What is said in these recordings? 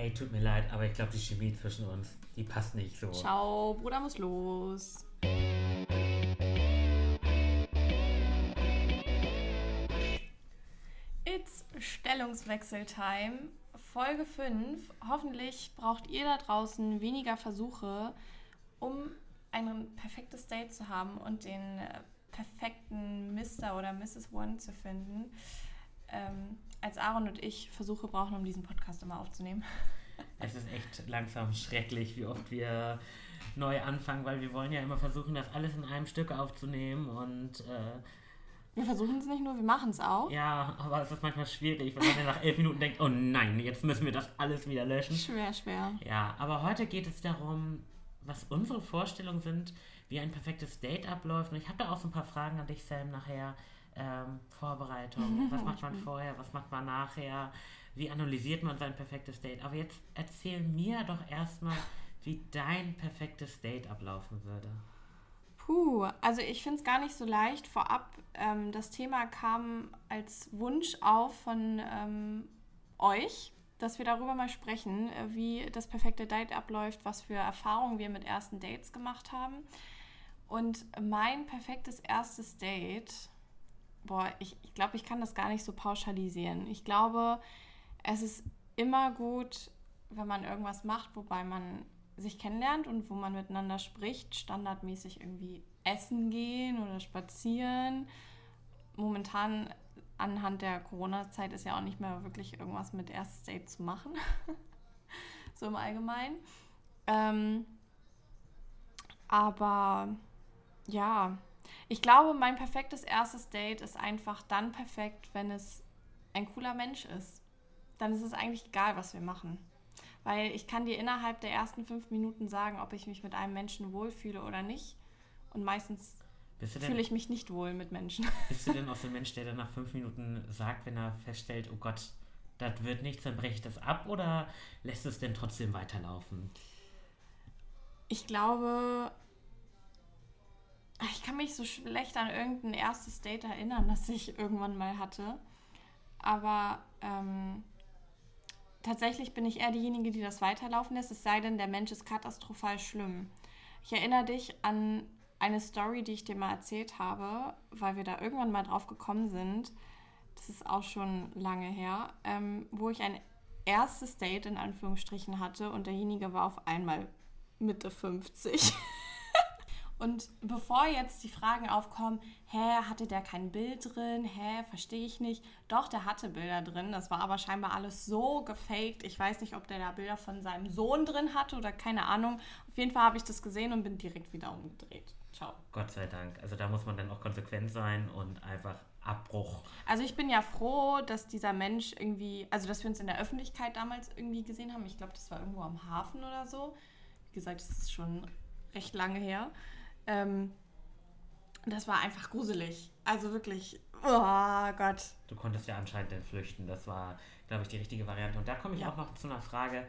Hey, tut mir leid, aber ich glaube, die Chemie zwischen uns, die passt nicht so. Ciao, Bruder muss los. It's Stellungswechseltime. Folge 5. Hoffentlich braucht ihr da draußen weniger Versuche, um ein perfektes Date zu haben und den äh, perfekten Mr. oder Mrs. One zu finden, ähm, als Aaron und ich Versuche brauchen, um diesen Podcast immer aufzunehmen. Es ist echt langsam schrecklich, wie oft wir neu anfangen, weil wir wollen ja immer versuchen, das alles in einem Stück aufzunehmen und äh, wir versuchen es nicht nur, wir machen es auch. Ja, aber es ist manchmal schwierig, wenn man dann nach elf Minuten denkt, oh nein, jetzt müssen wir das alles wieder löschen. Schwer, schwer. Ja, aber heute geht es darum, was unsere Vorstellungen sind, wie ein perfektes Date abläuft. Und ich habe da auch so ein paar Fragen an dich, Sam, nachher. Ähm, Vorbereitung, was macht man vorher, was macht man nachher, wie analysiert man sein perfektes Date. Aber jetzt erzähl mir doch erstmal, wie dein perfektes Date ablaufen würde. Puh, also ich finde es gar nicht so leicht. Vorab, ähm, das Thema kam als Wunsch auf von ähm, euch, dass wir darüber mal sprechen, äh, wie das perfekte Date abläuft, was für Erfahrungen wir mit ersten Dates gemacht haben. Und mein perfektes erstes Date, boah, ich, ich glaube, ich kann das gar nicht so pauschalisieren. Ich glaube, es ist immer gut, wenn man irgendwas macht, wobei man sich kennenlernt und wo man miteinander spricht, standardmäßig irgendwie essen gehen oder spazieren. Momentan anhand der Corona-Zeit ist ja auch nicht mehr wirklich irgendwas mit erstes Date zu machen. so im Allgemeinen. Ähm, aber ja, ich glaube, mein perfektes erstes Date ist einfach dann perfekt, wenn es ein cooler Mensch ist. Dann ist es eigentlich egal, was wir machen. Weil ich kann dir innerhalb der ersten fünf Minuten sagen, ob ich mich mit einem Menschen wohlfühle oder nicht. Und meistens fühle ich mich nicht wohl mit Menschen. Bist du denn auch so ein Mensch, der dann nach fünf Minuten sagt, wenn er feststellt, oh Gott, das wird nichts, dann breche ich das ab oder lässt es denn trotzdem weiterlaufen? Ich glaube, ich kann mich so schlecht an irgendein erstes Date erinnern, das ich irgendwann mal hatte. Aber ähm, tatsächlich bin ich eher diejenige, die das weiterlaufen lässt, es sei denn, der Mensch ist katastrophal schlimm. Ich erinnere dich an eine Story, die ich dir mal erzählt habe, weil wir da irgendwann mal drauf gekommen sind. Das ist auch schon lange her, ähm, wo ich ein erstes Date in Anführungsstrichen hatte und derjenige war auf einmal Mitte 50. Und bevor jetzt die Fragen aufkommen, hä, hatte der kein Bild drin? Hä, verstehe ich nicht. Doch, der hatte Bilder drin. Das war aber scheinbar alles so gefaked. Ich weiß nicht, ob der da Bilder von seinem Sohn drin hatte oder keine Ahnung. Auf jeden Fall habe ich das gesehen und bin direkt wieder umgedreht. Ciao. Gott sei Dank. Also da muss man dann auch konsequent sein und einfach Abbruch. Also ich bin ja froh, dass dieser Mensch irgendwie, also dass wir uns in der Öffentlichkeit damals irgendwie gesehen haben. Ich glaube, das war irgendwo am Hafen oder so. Wie gesagt, das ist schon recht lange her. Ähm, das war einfach gruselig. Also wirklich, oh Gott. Du konntest ja anscheinend dann flüchten. Das war, glaube ich, die richtige Variante. Und da komme ich ja. auch noch zu einer Frage.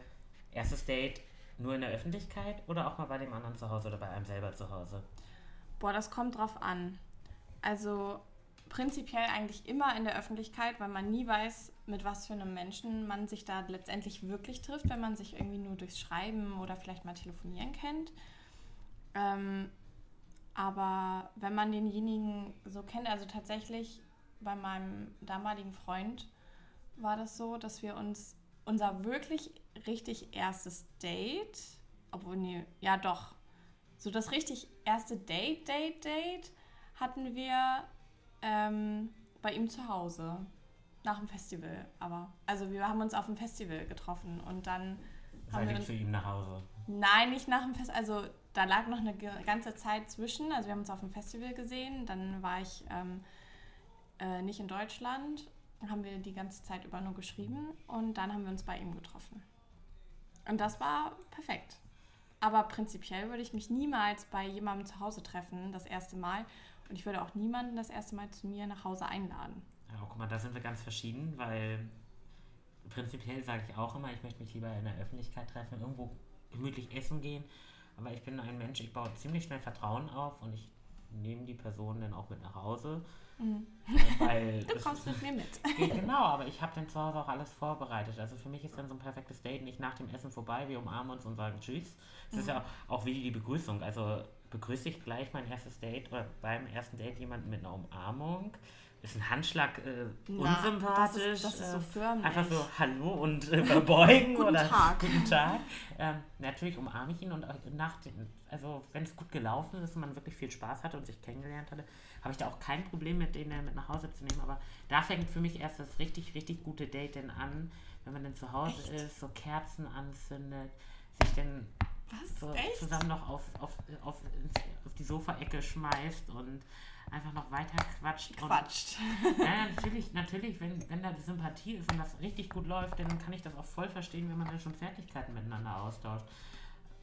Erstes Date nur in der Öffentlichkeit oder auch mal bei dem anderen zu Hause oder bei einem selber zu Hause? Boah, das kommt drauf an. Also prinzipiell eigentlich immer in der Öffentlichkeit, weil man nie weiß, mit was für einem Menschen man sich da letztendlich wirklich trifft, wenn man sich irgendwie nur durchs Schreiben oder vielleicht mal telefonieren kennt. Ähm, aber wenn man denjenigen so kennt, also tatsächlich bei meinem damaligen Freund war das so, dass wir uns unser wirklich richtig erstes Date, obwohl, nee, ja doch, so das richtig erste Date, Date, Date hatten wir ähm, bei ihm zu Hause. Nach dem Festival, aber. Also wir haben uns auf dem Festival getroffen und dann Seid wir. zu ihm nach Hause? Nein, nicht nach dem Festival. Also da lag noch eine ganze Zeit zwischen. Also wir haben uns auf dem Festival gesehen, dann war ich ähm, äh, nicht in Deutschland, haben wir die ganze Zeit über nur geschrieben und dann haben wir uns bei ihm getroffen. Und das war perfekt. Aber prinzipiell würde ich mich niemals bei jemandem zu Hause treffen, das erste Mal. Und ich würde auch niemanden das erste Mal zu mir nach Hause einladen. Ja, guck mal, da sind wir ganz verschieden, weil prinzipiell sage ich auch immer, ich möchte mich lieber in der Öffentlichkeit treffen, irgendwo gemütlich essen gehen aber ich bin ein Mensch, ich baue ziemlich schnell Vertrauen auf und ich nehme die Person dann auch mit nach Hause. Mhm. Äh, weil du kommst mit mir mit. genau, aber ich habe dann zu Hause auch alles vorbereitet. Also für mich ist dann so ein perfektes Date nicht nach dem Essen vorbei, wir umarmen uns und sagen Tschüss. Es mhm. ist ja auch wie die Begrüßung. Also begrüße ich gleich mein erstes Date oder beim ersten Date jemanden mit einer Umarmung ist ein Handschlag äh, Na, unsympathisch. Das ist, das ist so äh, förmlich. Einfach so Hallo und äh, verbeugen guten oder Tag. Guten Tag. Ähm, natürlich umarme ich ihn und nach den, also wenn es gut gelaufen ist und man wirklich viel Spaß hatte und sich kennengelernt hatte, habe ich da auch kein Problem mit, den mit nach Hause zu nehmen. Aber da fängt für mich erst das richtig, richtig gute Date denn an, wenn man dann zu Hause Echt? ist, so Kerzen anzündet, sich dann so zusammen noch auf, auf, auf, auf die Sofaecke schmeißt und einfach noch weiter quatscht. Quatscht. Und, ja, natürlich, natürlich, wenn, wenn da die Sympathie ist und das richtig gut läuft, dann kann ich das auch voll verstehen, wenn man dann schon Fertigkeiten miteinander austauscht.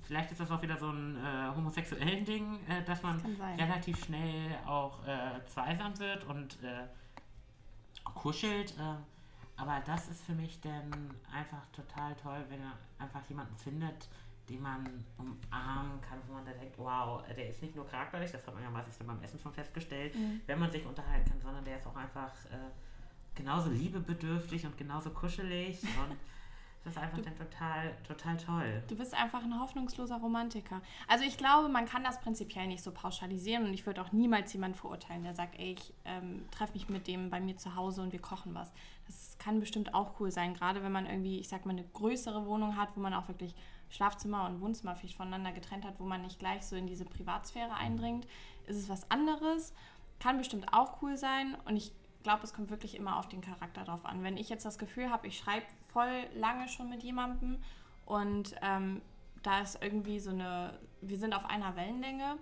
Vielleicht ist das auch wieder so ein äh, homosexuellen Ding, äh, dass man das relativ schnell auch äh, zweisam wird und äh, kuschelt. Äh, aber das ist für mich dann einfach total toll, wenn er einfach jemanden findet, den man umarmen kann, wo man da denkt, wow, der ist nicht nur charakterlich, das hat man ja meistens beim Essen schon festgestellt, mhm. wenn man sich unterhalten kann, sondern der ist auch einfach äh, genauso liebebedürftig und genauso kuschelig und das ist einfach du, dann total, total toll. Du bist einfach ein hoffnungsloser Romantiker. Also ich glaube, man kann das prinzipiell nicht so pauschalisieren und ich würde auch niemals jemanden verurteilen, der sagt, ey, ich ähm, treffe mich mit dem bei mir zu Hause und wir kochen was. Das kann bestimmt auch cool sein, gerade wenn man irgendwie, ich sag mal, eine größere Wohnung hat, wo man auch wirklich Schlafzimmer und Wohnzimmer vielleicht voneinander getrennt hat, wo man nicht gleich so in diese Privatsphäre eindringt, ist es was anderes. Kann bestimmt auch cool sein und ich glaube, es kommt wirklich immer auf den Charakter drauf an. Wenn ich jetzt das Gefühl habe, ich schreibe voll lange schon mit jemandem und ähm, da ist irgendwie so eine, wir sind auf einer Wellenlänge,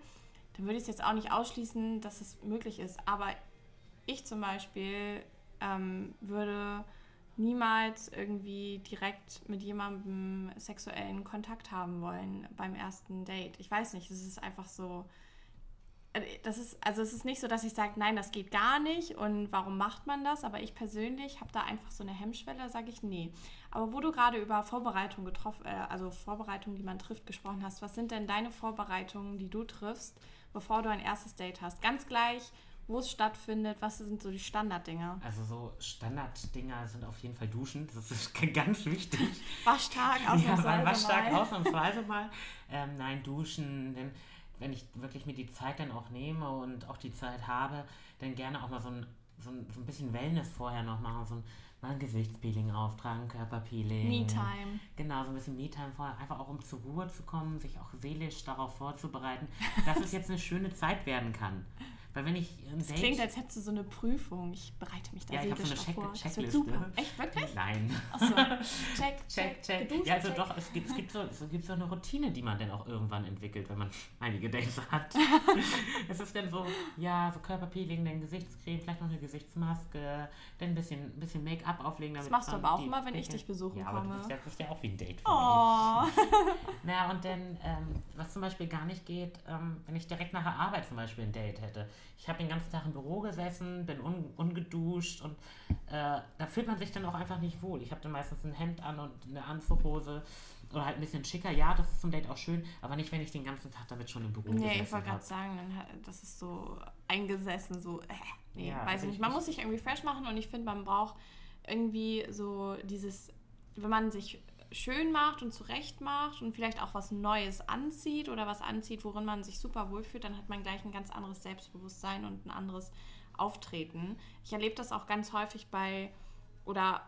dann würde ich es jetzt auch nicht ausschließen, dass es möglich ist. Aber ich zum Beispiel ähm, würde niemals irgendwie direkt mit jemandem sexuellen Kontakt haben wollen beim ersten Date. Ich weiß nicht, es ist einfach so. Äh, das ist, also es ist nicht so, dass ich sage, nein, das geht gar nicht und warum macht man das? Aber ich persönlich habe da einfach so eine Hemmschwelle, sage ich, nee. Aber wo du gerade über Vorbereitung getroffen, äh, also Vorbereitungen, die man trifft, gesprochen hast, was sind denn deine Vorbereitungen, die du triffst, bevor du ein erstes Date hast? Ganz gleich, wo es stattfindet? Was sind so die Standarddinger? Also so Standarddinger sind auf jeden Fall Duschen. Das ist ganz wichtig. Waschtag ausnahmsweise ja, Waschtag mal. ausnahmsweise mal. Ähm, nein, Duschen. Denn wenn ich wirklich mir die Zeit dann auch nehme und auch die Zeit habe, dann gerne auch mal so ein, so ein, so ein bisschen Wellness vorher noch machen. So ein, mal ein Gesichtspeeling auftragen, Körperpeeling. Me-Time. Genau, so ein bisschen Me-Time vorher. Einfach auch um zur Ruhe zu kommen, sich auch seelisch darauf vorzubereiten, dass es jetzt eine schöne Zeit werden kann. Weil wenn ich ein das Date klingt, als hättest du so eine Prüfung. Ich bereite mich da ja, ich habe so eine Check vor. Checkliste. super. Echt, wirklich? Nein. Achso. Check, check, check. Geduscht, ja, also check. doch, es gibt, es, gibt so, es gibt so eine Routine, die man dann auch irgendwann entwickelt, wenn man einige Dates hat. es ist dann so, ja, so Körperpeeling, dann Gesichtscreme, vielleicht noch eine Gesichtsmaske, dann ein bisschen, ein bisschen Make-up auflegen. das machst du aber auch immer, wenn ich dich besuchen ja, komme. Aber das ist, ja, das auch wie ein Date für oh. mich. naja, und dann, ähm, was zum Beispiel gar nicht geht, ähm, wenn ich direkt nach der Arbeit zum Beispiel ein Date hätte ich habe den ganzen Tag im Büro gesessen, bin un, ungeduscht und äh, da fühlt man sich dann auch einfach nicht wohl. Ich habe dann meistens ein Hemd an und eine Anzughose oder halt ein bisschen schicker. Ja, das ist zum Date auch schön, aber nicht, wenn ich den ganzen Tag damit schon im Büro nee, Nee, ich wollte gerade sagen, das ist so eingesessen, so, äh, nee, ja, weiß also ich nicht. Man muss sich irgendwie fresh machen und ich finde, man braucht irgendwie so dieses, wenn man sich schön macht und zurecht macht und vielleicht auch was Neues anzieht oder was anzieht, worin man sich super wohlfühlt, dann hat man gleich ein ganz anderes Selbstbewusstsein und ein anderes Auftreten. Ich erlebe das auch ganz häufig bei, oder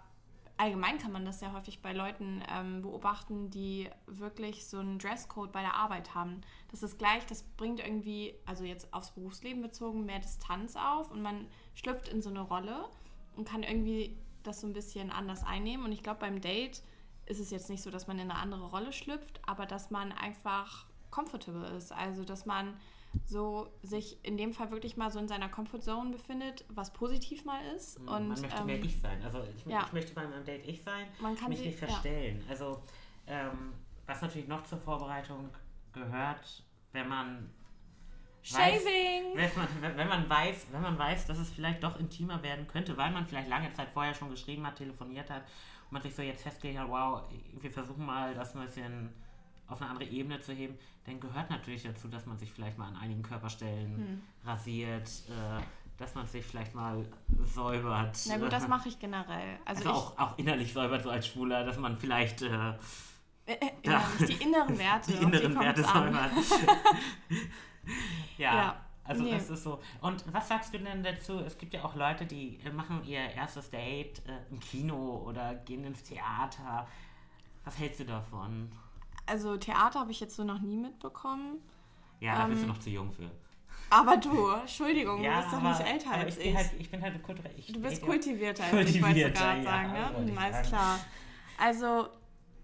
allgemein kann man das sehr häufig bei Leuten ähm, beobachten, die wirklich so einen Dresscode bei der Arbeit haben. Das ist gleich, das bringt irgendwie, also jetzt aufs Berufsleben bezogen, mehr Distanz auf und man schlüpft in so eine Rolle und kann irgendwie das so ein bisschen anders einnehmen. Und ich glaube, beim Date ist es jetzt nicht so, dass man in eine andere Rolle schlüpft, aber dass man einfach comfortable ist. Also, dass man so sich in dem Fall wirklich mal so in seiner Comfortzone befindet, was positiv mal ist. Mhm, und, man möchte ähm, mehr ich sein. Also ich, ja. ich möchte beim Date ich sein, man kann mich sie, nicht verstellen. Ja. Also ähm, was natürlich noch zur Vorbereitung gehört, wenn man Shaving! Weiß, wenn, man, wenn, man weiß, wenn man weiß, dass es vielleicht doch intimer werden könnte, weil man vielleicht lange Zeit vorher schon geschrieben hat, telefoniert hat man sich so jetzt festgelegt hat, wow, wir versuchen mal das ein bisschen auf eine andere Ebene zu heben, dann gehört natürlich dazu, dass man sich vielleicht mal an einigen Körperstellen hm. rasiert, äh, dass man sich vielleicht mal säubert. Na gut, das mache ich generell. Also, also auch, auch innerlich säubert, so als Schwuler, dass man vielleicht. Äh, äh, äh ja, die inneren Werte. Die inneren die Werte säubert. ja. ja. Also nee. das ist so. Und was sagst du denn dazu? Es gibt ja auch Leute, die äh, machen ihr erstes Date äh, im Kino oder gehen ins Theater. Was hältst du davon? Also Theater habe ich jetzt so noch nie mitbekommen. Ja, da ähm, bist du ähm, noch zu jung für. Aber du, Entschuldigung, ja, du bist doch nicht älter als ich. Bin halt, ich bin halt kulturell. Du bist kultivierter als kultivierter, ich, wollte gerade ja, sagen. Ne? Alles klar. Also,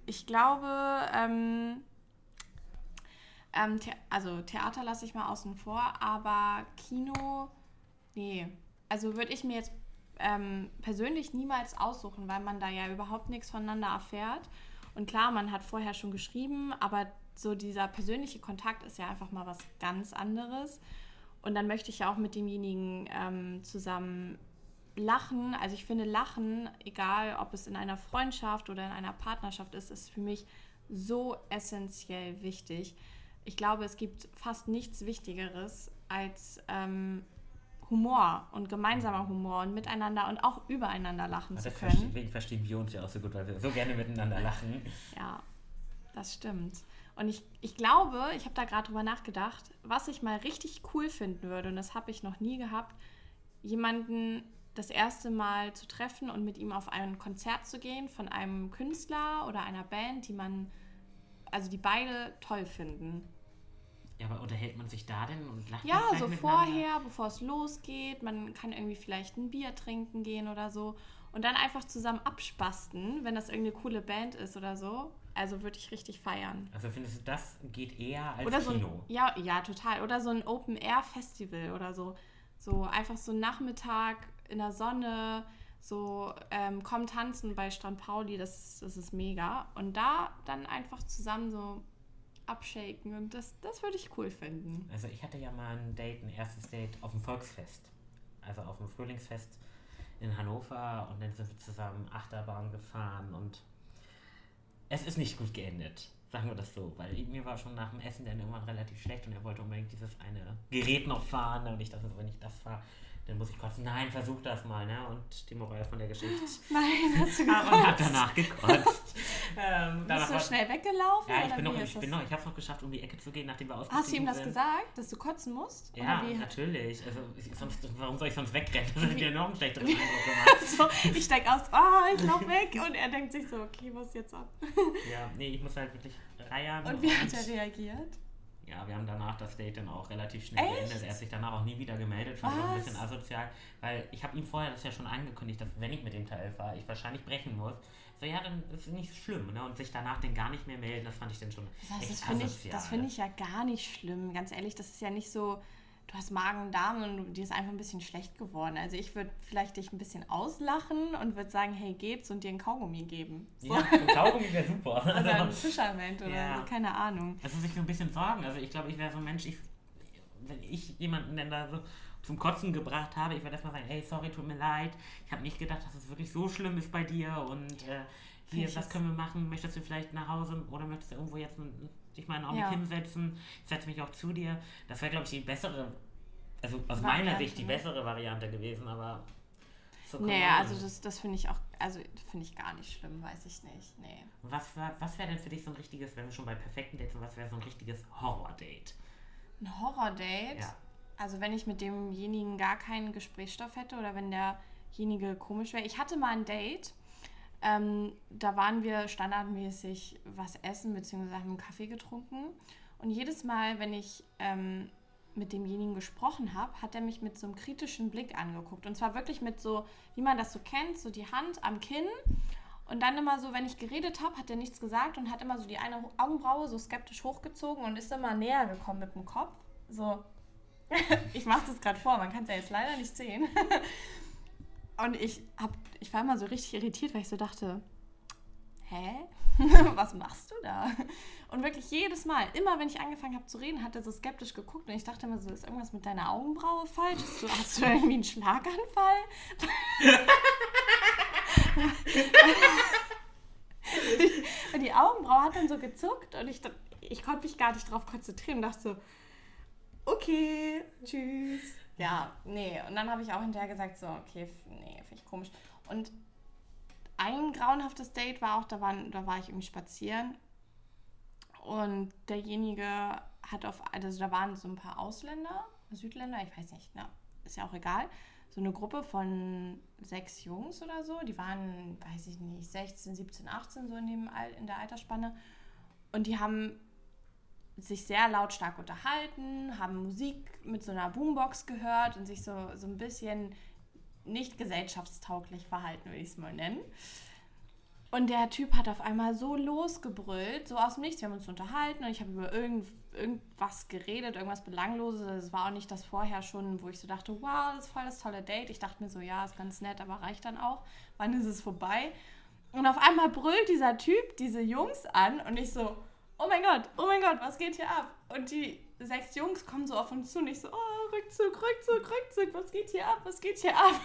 ich glaube, ähm, ähm, The also Theater lasse ich mal außen vor, aber Kino, nee. Also würde ich mir jetzt ähm, persönlich niemals aussuchen, weil man da ja überhaupt nichts voneinander erfährt. Und klar, man hat vorher schon geschrieben, aber so dieser persönliche Kontakt ist ja einfach mal was ganz anderes. Und dann möchte ich ja auch mit demjenigen ähm, zusammen lachen. Also ich finde Lachen, egal ob es in einer Freundschaft oder in einer Partnerschaft ist, ist für mich so essentiell wichtig. Ich glaube, es gibt fast nichts Wichtigeres als ähm, Humor und gemeinsamer Humor und miteinander und auch übereinander lachen also zu können. Deswegen verstehen wir uns ja auch so gut, weil wir so gerne miteinander lachen. Ja, das stimmt. Und ich, ich glaube, ich habe da gerade drüber nachgedacht, was ich mal richtig cool finden würde, und das habe ich noch nie gehabt, jemanden das erste Mal zu treffen und mit ihm auf ein Konzert zu gehen von einem Künstler oder einer Band, die man, also die beide toll finden. Ja, aber unterhält man sich da denn und lacht Ja, so vorher, bevor es losgeht. Man kann irgendwie vielleicht ein Bier trinken gehen oder so. Und dann einfach zusammen abspasten, wenn das irgendeine coole Band ist oder so. Also würde ich richtig feiern. Also findest du, das geht eher als oder so Kino? Ein, ja, ja, total. Oder so ein Open-Air-Festival oder so. So einfach so Nachmittag in der Sonne, so ähm, komm tanzen bei Strand Pauli, das das ist mega. Und da dann einfach zusammen so abshaken und das, das würde ich cool finden. Also ich hatte ja mal ein Date, ein erstes Date auf dem Volksfest. Also auf dem Frühlingsfest in Hannover und dann sind wir zusammen Achterbahn gefahren und es ist nicht gut geendet. Sagen wir das so, weil mir war schon nach dem Essen dann irgendwann relativ schlecht und er wollte unbedingt dieses eine Gerät noch fahren und ich dachte, wenn ich das fahre, dann muss ich kotzen. Nein, versuch das mal, ne? Und die Moral von der Geschichte. Nein, hast du gekotzt? Und hat danach gekotzt. ähm, Bist du schnell weggelaufen? Ja, ich bin noch, ich bin noch, ich habe es noch geschafft, um die Ecke zu gehen, nachdem wir ausgestiegen Hast du ihm das sind. gesagt, dass du kotzen musst? Ja, natürlich. Also, sonst, warum soll ich sonst wegrennen? Das dir noch einen schlechteren Eindruck gemacht. so, ich steig aus, oh, ich lauf weg und er denkt sich so, okay, was jetzt ab? ja, nee, ich muss halt wirklich reiern. Und wie und hat er reagiert? Ja, wir haben danach das Date dann auch relativ schnell Echt? beendet. Er hat sich danach auch nie wieder gemeldet, fand ich auch ein bisschen asozial, weil ich habe ihm vorher das ja schon angekündigt, dass wenn ich mit dem Teil fahre, ich wahrscheinlich brechen muss. So, ja, dann ist es nicht schlimm, ne? Und sich danach dann gar nicht mehr melden, das fand ich dann schon das heißt, echt das finde ich, das find ich ja gar nicht schlimm, ganz ehrlich, das ist ja nicht so du hast Magen-Darm und dir ist einfach ein bisschen schlecht geworden. Also ich würde vielleicht dich ein bisschen auslachen und würde sagen, hey, geht's und dir ein Kaugummi geben. So. Ja, ein Kaugummi wäre super. oder ein Fischerment oder ja. so, keine Ahnung. Also sich so ein bisschen sorgen. Also ich glaube, ich wäre so ein Mensch, ich, wenn ich jemanden denn da so zum Kotzen gebracht habe, ich würde erstmal sagen, hey, sorry, tut mir leid. Ich habe nicht gedacht, dass es wirklich so schlimm ist bei dir und äh, hier, was können wir machen? Möchtest du vielleicht nach Hause oder möchtest du irgendwo jetzt dich mal auch ja. mit hinsetzen? Ich setze mich auch zu dir. Das wäre, glaube ich, die bessere, also aus Variante, meiner Sicht die ne? bessere Variante gewesen, aber. So naja, also das, das finde ich auch, also finde ich gar nicht schlimm, weiß ich nicht. Nee. Was, was wäre denn für dich so ein richtiges, wenn wir schon bei perfekten Dates sind, was wäre so ein richtiges Horror-Date? Ein Horror-Date? Ja. Also wenn ich mit demjenigen gar keinen Gesprächsstoff hätte oder wenn derjenige komisch wäre. Ich hatte mal ein Date, ähm, da waren wir standardmäßig was essen, beziehungsweise haben einen Kaffee getrunken. Und jedes Mal, wenn ich ähm, mit demjenigen gesprochen habe, hat er mich mit so einem kritischen Blick angeguckt. Und zwar wirklich mit so, wie man das so kennt, so die Hand am Kinn. Und dann immer so, wenn ich geredet habe, hat er nichts gesagt und hat immer so die eine Augenbraue so skeptisch hochgezogen und ist immer näher gekommen mit dem Kopf. So, ich mache das gerade vor, man kann es ja jetzt leider nicht sehen. Und ich, hab, ich war immer so richtig irritiert, weil ich so dachte, hä? Was machst du da? Und wirklich jedes Mal, immer wenn ich angefangen habe zu reden, hat er so skeptisch geguckt und ich dachte immer so, ist irgendwas mit deiner Augenbraue falsch? Hast du, hast du irgendwie einen Schlaganfall? und die Augenbraue hat dann so gezuckt und ich, ich konnte mich gar nicht drauf konzentrieren und dachte so, okay, tschüss. Ja, nee. Und dann habe ich auch hinterher gesagt, so, okay, nee, finde ich komisch. Und ein grauenhaftes Date war auch, da, waren, da war ich irgendwie spazieren und derjenige hat auf, also da waren so ein paar Ausländer, Südländer, ich weiß nicht, na, ist ja auch egal, so eine Gruppe von sechs Jungs oder so, die waren, weiß ich nicht, 16, 17, 18 so in, dem, in der Altersspanne und die haben sich sehr lautstark unterhalten, haben Musik mit so einer Boombox gehört und sich so, so ein bisschen nicht gesellschaftstauglich verhalten, würde ich es mal nennen. Und der Typ hat auf einmal so losgebrüllt, so aus dem Nichts. Wir haben uns unterhalten und ich habe über irgend, irgendwas geredet, irgendwas Belangloses. Es war auch nicht das vorher schon, wo ich so dachte, wow, das ist voll das tolle Date. Ich dachte mir so, ja, ist ganz nett, aber reicht dann auch. Wann ist es vorbei? Und auf einmal brüllt dieser Typ diese Jungs an und ich so, oh mein Gott, oh mein Gott, was geht hier ab? Und die sechs Jungs kommen so auf uns zu und ich so, oh, Rückzug, Rückzug, Rückzug, was geht hier ab, was geht hier ab?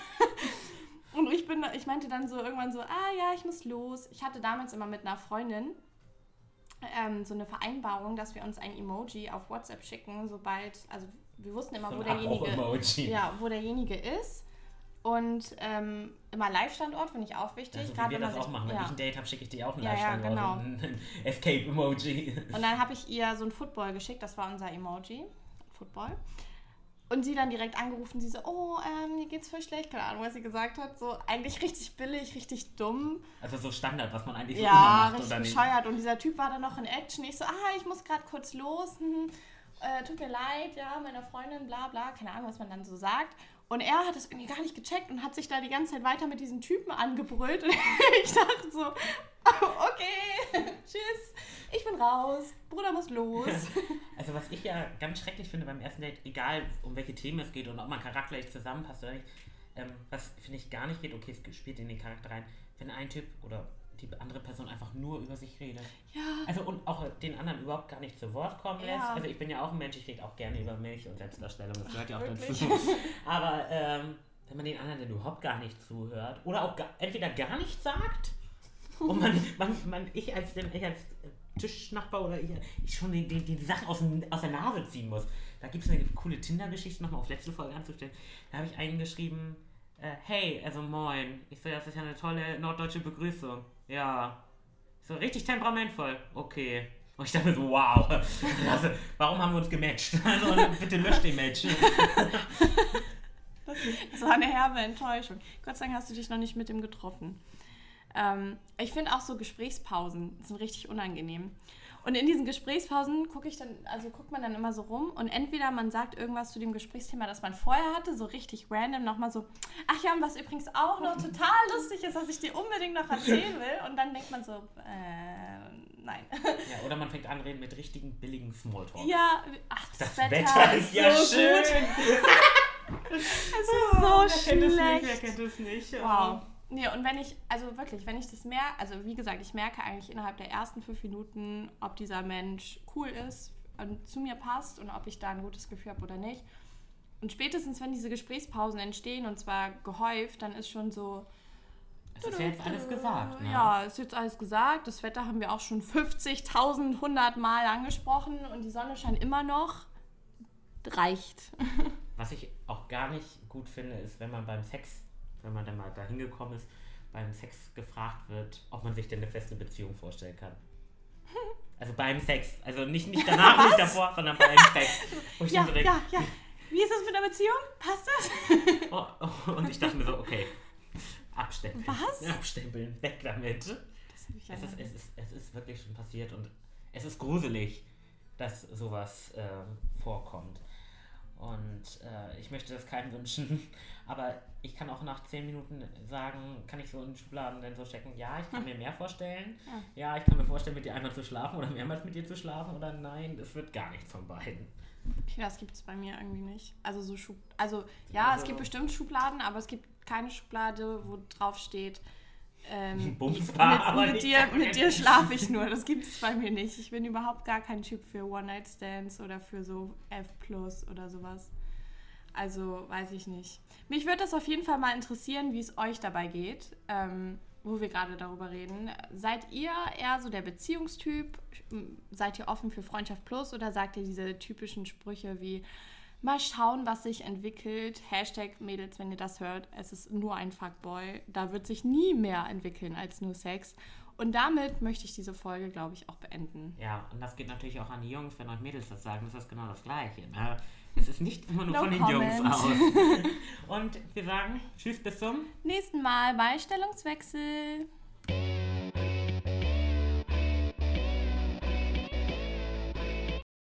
und ich bin, ich meinte dann so irgendwann so, ah ja, ich muss los. Ich hatte damals immer mit einer Freundin ähm, so eine Vereinbarung, dass wir uns ein Emoji auf WhatsApp schicken, sobald, also wir wussten immer, wo derjenige, ja, wo derjenige ist. Und ähm, immer Live-Standort finde ich auch wichtig. Also, wie wir das auch machen. Wenn ja. ich ein Date habe, schicke ich dir auch einen ja, Live-Standort ja, genau. ein Escape-Emoji. Und dann habe ich ihr so ein Football geschickt, das war unser Emoji. Football. Und sie dann direkt angerufen, sie so, oh, ähm, mir geht's voll schlecht, keine Ahnung, was sie gesagt hat. So eigentlich richtig billig, richtig dumm. Also so Standard, was man eigentlich so ja, immer macht. Ja, richtig bescheuert. Und dieser Typ war dann noch in Action. Ich so, ah, ich muss gerade kurz los. Hm, äh, tut mir leid, ja, meiner Freundin, bla bla, keine Ahnung, was man dann so sagt. Und er hat das irgendwie gar nicht gecheckt und hat sich da die ganze Zeit weiter mit diesen Typen angebrüllt. Und ich dachte so, okay, tschüss, ich bin raus, Bruder muss los. Also was ich ja ganz schrecklich finde beim ersten Date, egal um welche Themen es geht und ob man charakterlich zusammenpasst oder nicht, ähm, was finde ich gar nicht geht, okay, es spielt in den Charakter rein, wenn ein Typ oder die andere Person einfach nur über sich redet. Ja. Also und auch den anderen überhaupt gar nicht zu Wort kommen lässt. Ja. Also ich bin ja auch ein Mensch, ich rede auch gerne über Milch und Selbstdarstellung, das gehört ja auch dazu. Aber ähm, wenn man den anderen dann überhaupt gar nicht zuhört oder auch gar, entweder gar nichts sagt und man, man, man ich als, ich als Tischnachbar oder ich, ich schon die, die, die Sachen aus, dem, aus der Nase ziehen muss. Da gibt es eine coole Tinder-Geschichte nochmal auf letzte Folge anzustellen. Da habe ich einen geschrieben, äh, hey, also moin. Ich so, das ist ja eine tolle norddeutsche Begrüßung. Ja. So richtig temperamentvoll. Okay. Und ich dachte so, wow. Also, warum haben wir uns gematcht? Also bitte löscht den Match. Das war eine herbe Enttäuschung. Gott sei Dank hast du dich noch nicht mit ihm getroffen. Ähm, ich finde auch so Gesprächspausen sind richtig unangenehm. Und in diesen Gesprächspausen gucke ich dann, also guckt man dann immer so rum und entweder man sagt irgendwas zu dem Gesprächsthema, das man vorher hatte, so richtig random nochmal so, ach ja, und was übrigens auch noch total lustig ist, was ich dir unbedingt noch erzählen will. Und dann denkt man so, äh, nein. Ja, oder man fängt an reden mit richtigen billigen Smalltalk. Ja, ach, das, das Wetter, Wetter, ist ja so schön. es ist so oh, wer schlecht. Kennt es nicht, wer kennt es nicht? Wow. Nee, und wenn ich, also wirklich, wenn ich das merke, also wie gesagt, ich merke eigentlich innerhalb der ersten fünf Minuten, ob dieser Mensch cool ist und zu mir passt und ob ich da ein gutes Gefühl habe oder nicht. Und spätestens, wenn diese Gesprächspausen entstehen und zwar gehäuft, dann ist schon so. Es ist ja jetzt alles gesagt. Ne? Ja, ist jetzt alles gesagt. Das Wetter haben wir auch schon 50.000, 100 Mal angesprochen und die Sonne scheint immer noch. Reicht. Was ich auch gar nicht gut finde, ist, wenn man beim Sex wenn man dann mal da hingekommen ist, beim Sex gefragt wird, ob man sich denn eine feste Beziehung vorstellen kann. Also beim Sex. Also nicht, nicht danach, nicht davor, sondern beim Sex. ja, so denke, ja, ja. Wie ist das mit der Beziehung? Passt das? Oh, oh, und ich dachte mir so, okay, abstempeln. Was? Abstempeln, weg damit. Das ich es, ist, es, ist, es ist wirklich schon passiert und es ist gruselig, dass sowas äh, vorkommt. Und äh, ich möchte das keinem wünschen. Aber ich kann auch nach zehn Minuten sagen, kann ich so in Schubladen dann so stecken, ja, ich kann mir mehr vorstellen. Ja. ja, ich kann mir vorstellen, mit dir einmal zu schlafen oder mehrmals mit dir zu schlafen oder nein, es wird gar nichts von beiden. Okay, das gibt es bei mir irgendwie nicht. Also so Schub also ja, also, es gibt bestimmt Schubladen, aber es gibt keine Schublade, wo drauf steht, ähm, Bumsbar, mit, mit dir, mit dir schlafe ich nur. Das gibt es bei mir nicht. Ich bin überhaupt gar kein Typ für One-Night-Stands oder für so F Plus oder sowas. Also weiß ich nicht. Mich würde das auf jeden Fall mal interessieren, wie es euch dabei geht. Ähm, wo wir gerade darüber reden. Seid ihr eher so der Beziehungstyp? Seid ihr offen für Freundschaft Plus oder sagt ihr diese typischen Sprüche wie mal schauen, was sich entwickelt? Hashtag Mädels, wenn ihr das hört, es ist nur ein Fuckboy. Da wird sich nie mehr entwickeln als nur Sex. Und damit möchte ich diese Folge, glaube ich, auch beenden. Ja, und das geht natürlich auch an die Jungs, wenn euch Mädels das sagen, das ist genau das Gleiche. Ne? Es ist nicht immer nur no von den comment. Jungs aus. Und wir sagen Tschüss bis zum nächsten Mal bei Stellungswechsel.